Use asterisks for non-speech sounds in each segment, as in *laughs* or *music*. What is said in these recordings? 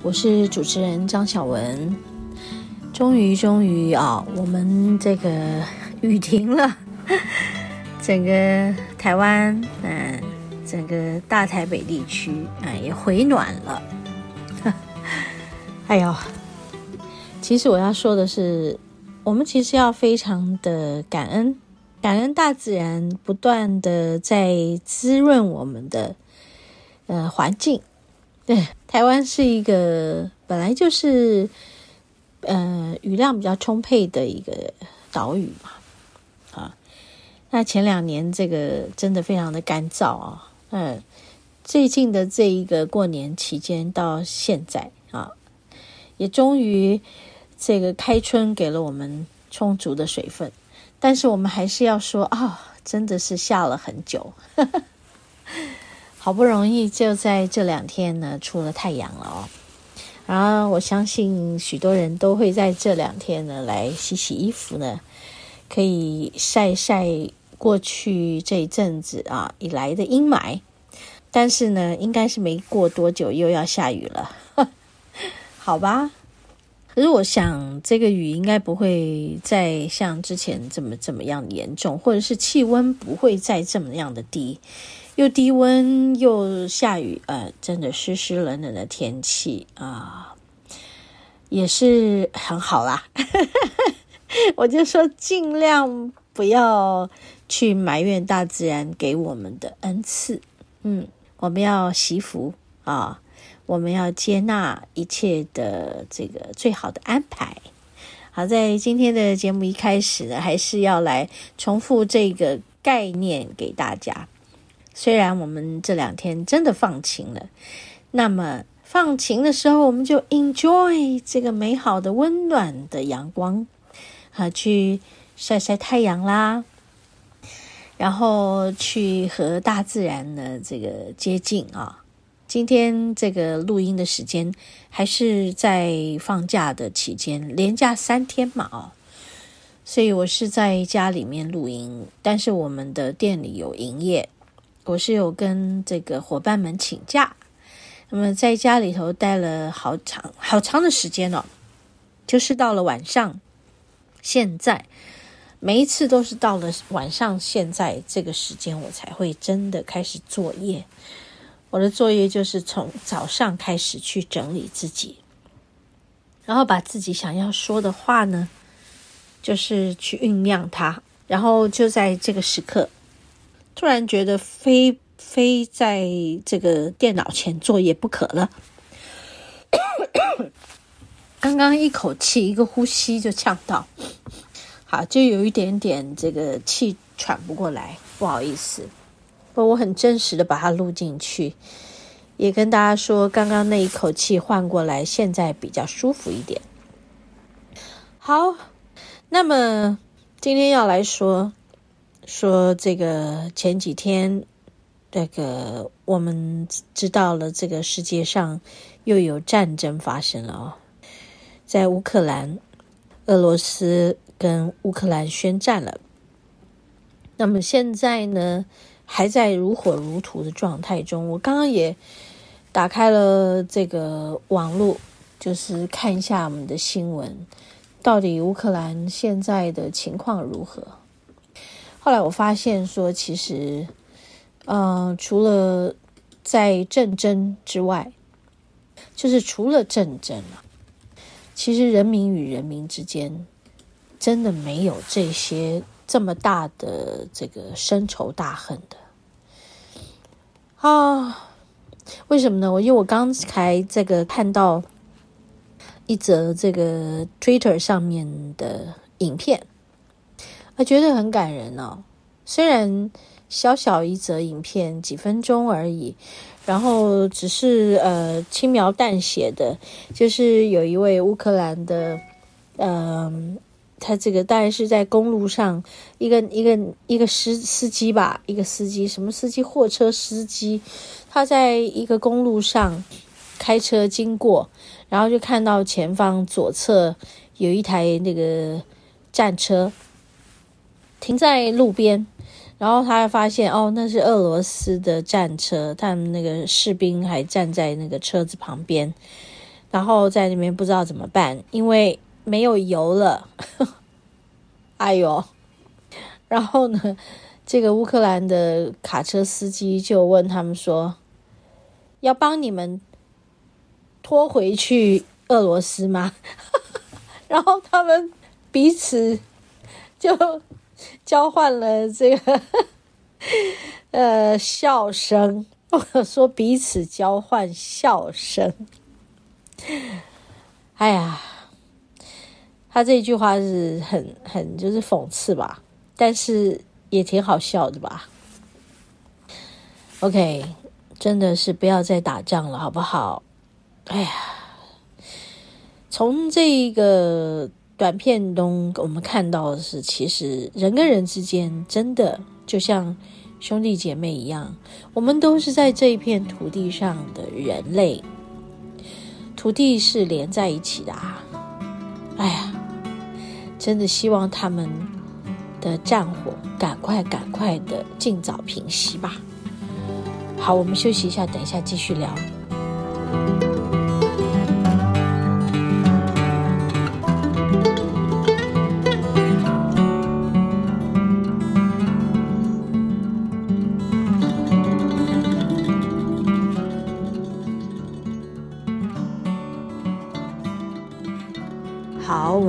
我是主持人张小文，终于终于啊，我们这个雨停了，*laughs* 整个台湾，嗯，整个大台北地区啊也回暖了。*laughs* 哎呦，其实我要说的是，我们其实要非常的感恩，感恩大自然不断的在滋润我们的呃环境。对，台湾是一个本来就是，呃，雨量比较充沛的一个岛屿嘛，啊，那前两年这个真的非常的干燥啊，嗯，最近的这一个过年期间到现在啊，也终于这个开春给了我们充足的水分，但是我们还是要说啊，真的是下了很久。呵呵好不容易就在这两天呢出了太阳了哦，然后我相信许多人都会在这两天呢来洗洗衣服呢，可以晒晒过去这一阵子啊以来的阴霾，但是呢应该是没过多久又要下雨了，*laughs* 好吧？可是我想这个雨应该不会再像之前这么这么样严重，或者是气温不会再这么样的低。又低温又下雨，呃，真的湿湿冷冷的天气啊，也是很好啦。*laughs* 我就说尽量不要去埋怨大自然给我们的恩赐，嗯，我们要惜福啊，我们要接纳一切的这个最好的安排。好，在今天的节目一开始呢，还是要来重复这个概念给大家。虽然我们这两天真的放晴了，那么放晴的时候，我们就 enjoy 这个美好的温暖的阳光，啊，去晒晒太阳啦，然后去和大自然的这个接近啊。今天这个录音的时间还是在放假的期间，连假三天嘛，哦，所以我是在家里面录音，但是我们的店里有营业。我是有跟这个伙伴们请假，那么在家里头待了好长好长的时间哦，就是到了晚上，现在每一次都是到了晚上现在这个时间，我才会真的开始作业。我的作业就是从早上开始去整理自己，然后把自己想要说的话呢，就是去酝酿它，然后就在这个时刻。突然觉得非非在这个电脑前作业不可了，*coughs* 刚刚一口气一个呼吸就呛到，好，就有一点点这个气喘不过来，不好意思，不我很真实的把它录进去，也跟大家说，刚刚那一口气换过来，现在比较舒服一点。好，那么今天要来说。说这个前几天，这个我们知道了，这个世界上又有战争发生了哦，在乌克兰，俄罗斯跟乌克兰宣战了。那么现在呢，还在如火如荼的状态中。我刚刚也打开了这个网络，就是看一下我们的新闻，到底乌克兰现在的情况如何？后来我发现说，其实，嗯、呃，除了在战争之外，就是除了战争啊，其实人民与人民之间真的没有这些这么大的这个深仇大恨的啊？为什么呢？我因为我刚才这个看到一则这个 Twitter 上面的影片。他觉得很感人哦，虽然小小一则影片几分钟而已，然后只是呃轻描淡写的，就是有一位乌克兰的，嗯、他这个大概是在公路上，一个一个一个司司机吧，一个司机，什么司机？货车司机，他在一个公路上开车经过，然后就看到前方左侧有一台那个战车停在路边。然后他发现，哦，那是俄罗斯的战车，他们那个士兵还站在那个车子旁边，然后在那边不知道怎么办，因为没有油了。*laughs* 哎呦！然后呢，这个乌克兰的卡车司机就问他们说：“要帮你们拖回去俄罗斯吗？” *laughs* 然后他们彼此就。*laughs* 交换了这个呃笑声，*laughs* 或者说彼此交换笑声。哎呀，他这句话是很很就是讽刺吧，但是也挺好笑的吧。OK，真的是不要再打仗了，好不好？哎呀，从这个。短片中，我们看到的是，其实人跟人之间真的就像兄弟姐妹一样，我们都是在这一片土地上的人类，土地是连在一起的啊！哎呀，真的希望他们的战火赶快、赶快的尽早平息吧。好，我们休息一下，等一下继续聊。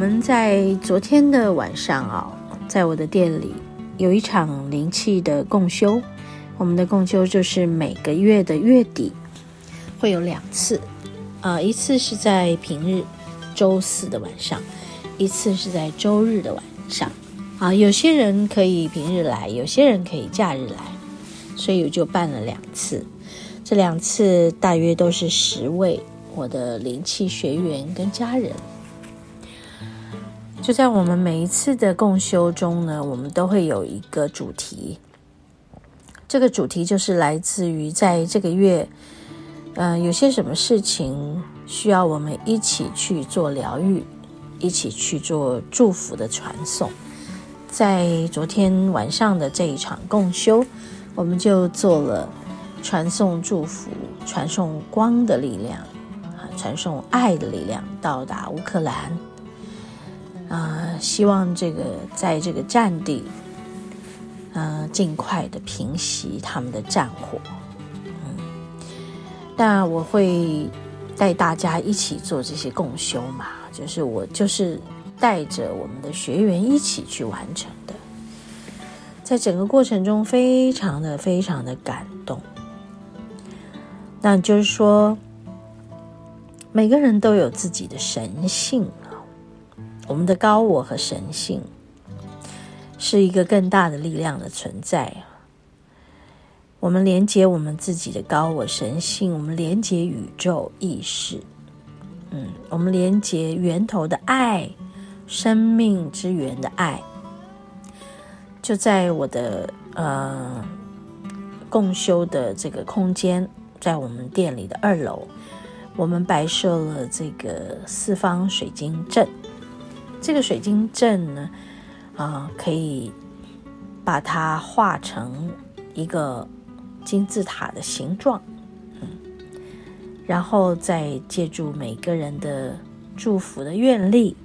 我们在昨天的晚上啊，在我的店里有一场灵气的共修。我们的共修就是每个月的月底会有两次，啊，一次是在平日周四的晚上，一次是在周日的晚上。啊，有些人可以平日来，有些人可以假日来，所以我就办了两次。这两次大约都是十位我的灵气学员跟家人。就在我们每一次的共修中呢，我们都会有一个主题。这个主题就是来自于在这个月，呃，有些什么事情需要我们一起去做疗愈，一起去做祝福的传送。在昨天晚上的这一场共修，我们就做了传送祝福、传送光的力量，啊，传送爱的力量到达乌克兰。啊、呃，希望这个在这个战地，呃，尽快的平息他们的战火。嗯，但我会带大家一起做这些共修嘛，就是我就是带着我们的学员一起去完成的，在整个过程中非常的非常的感动。那就是说，每个人都有自己的神性。我们的高我和神性是一个更大的力量的存在。我们连接我们自己的高我神性，我们连接宇宙意识，嗯，我们连接源头的爱，生命之源的爱，就在我的呃共修的这个空间，在我们店里的二楼，我们摆设了这个四方水晶阵。这个水晶阵呢，啊、可以把它画成一个金字塔的形状，嗯，然后再借助每个人的祝福的愿力，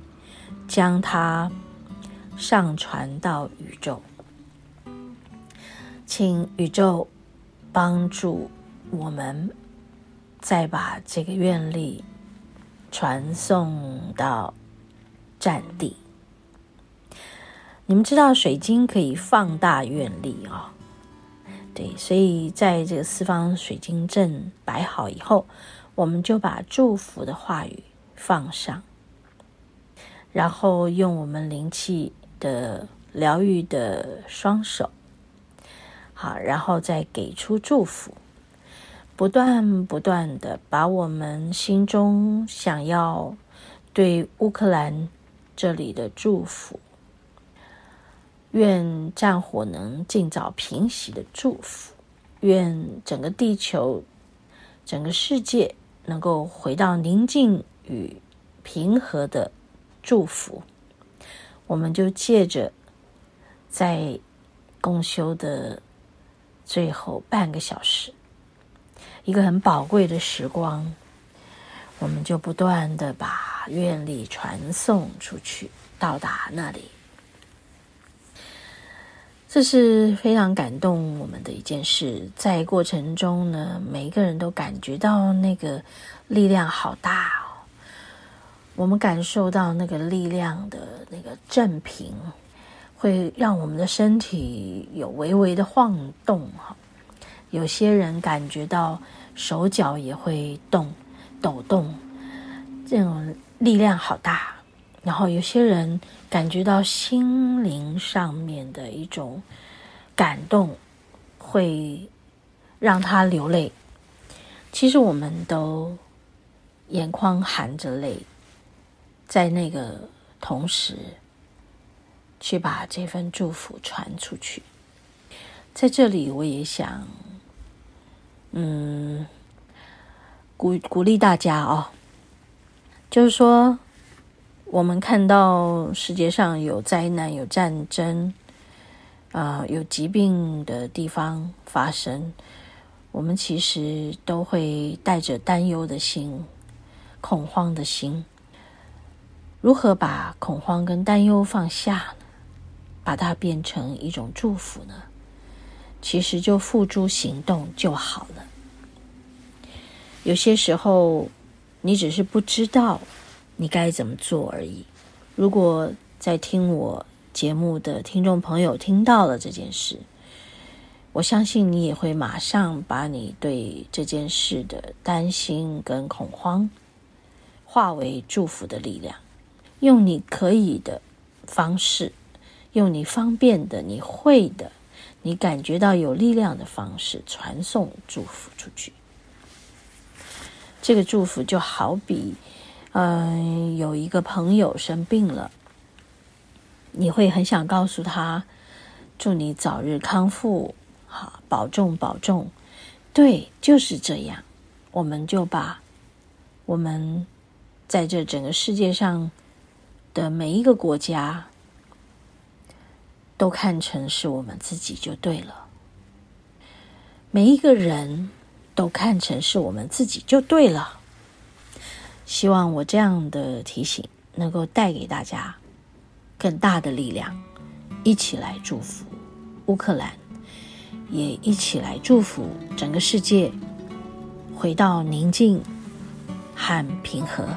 将它上传到宇宙，请宇宙帮助我们，再把这个愿力传送到。战地，你们知道水晶可以放大愿力哦。对，所以在这个四方水晶阵摆好以后，我们就把祝福的话语放上，然后用我们灵气的疗愈的双手，好，然后再给出祝福。不断不断的把我们心中想要对乌克兰这里的祝福，愿战火能尽早平息的祝福，愿整个地球、整个世界能够回到宁静与平和的祝福，我们就借着在共修的最后半个小时。一个很宝贵的时光，我们就不断的把愿力传送出去，到达那里。这是非常感动我们的一件事。在过程中呢，每一个人都感觉到那个力量好大哦。我们感受到那个力量的那个振频，会让我们的身体有微微的晃动哈。有些人感觉到手脚也会动、抖动，这种力量好大。然后有些人感觉到心灵上面的一种感动，会让他流泪。其实我们都眼眶含着泪，在那个同时，去把这份祝福传出去。在这里，我也想。嗯，鼓鼓励大家哦，就是说，我们看到世界上有灾难、有战争，啊、有疾病的地方发生，我们其实都会带着担忧的心、恐慌的心。如何把恐慌跟担忧放下呢？把它变成一种祝福呢？其实就付诸行动就好了。有些时候，你只是不知道你该怎么做而已。如果在听我节目的听众朋友听到了这件事，我相信你也会马上把你对这件事的担心跟恐慌化为祝福的力量，用你可以的方式，用你方便的、你会的。你感觉到有力量的方式传送祝福出去，这个祝福就好比，嗯、有一个朋友生病了，你会很想告诉他，祝你早日康复，好，保重保重。对，就是这样，我们就把我们在这整个世界上的每一个国家。都看成是我们自己就对了，每一个人都看成是我们自己就对了。希望我这样的提醒能够带给大家更大的力量，一起来祝福乌克兰，也一起来祝福整个世界回到宁静和平和。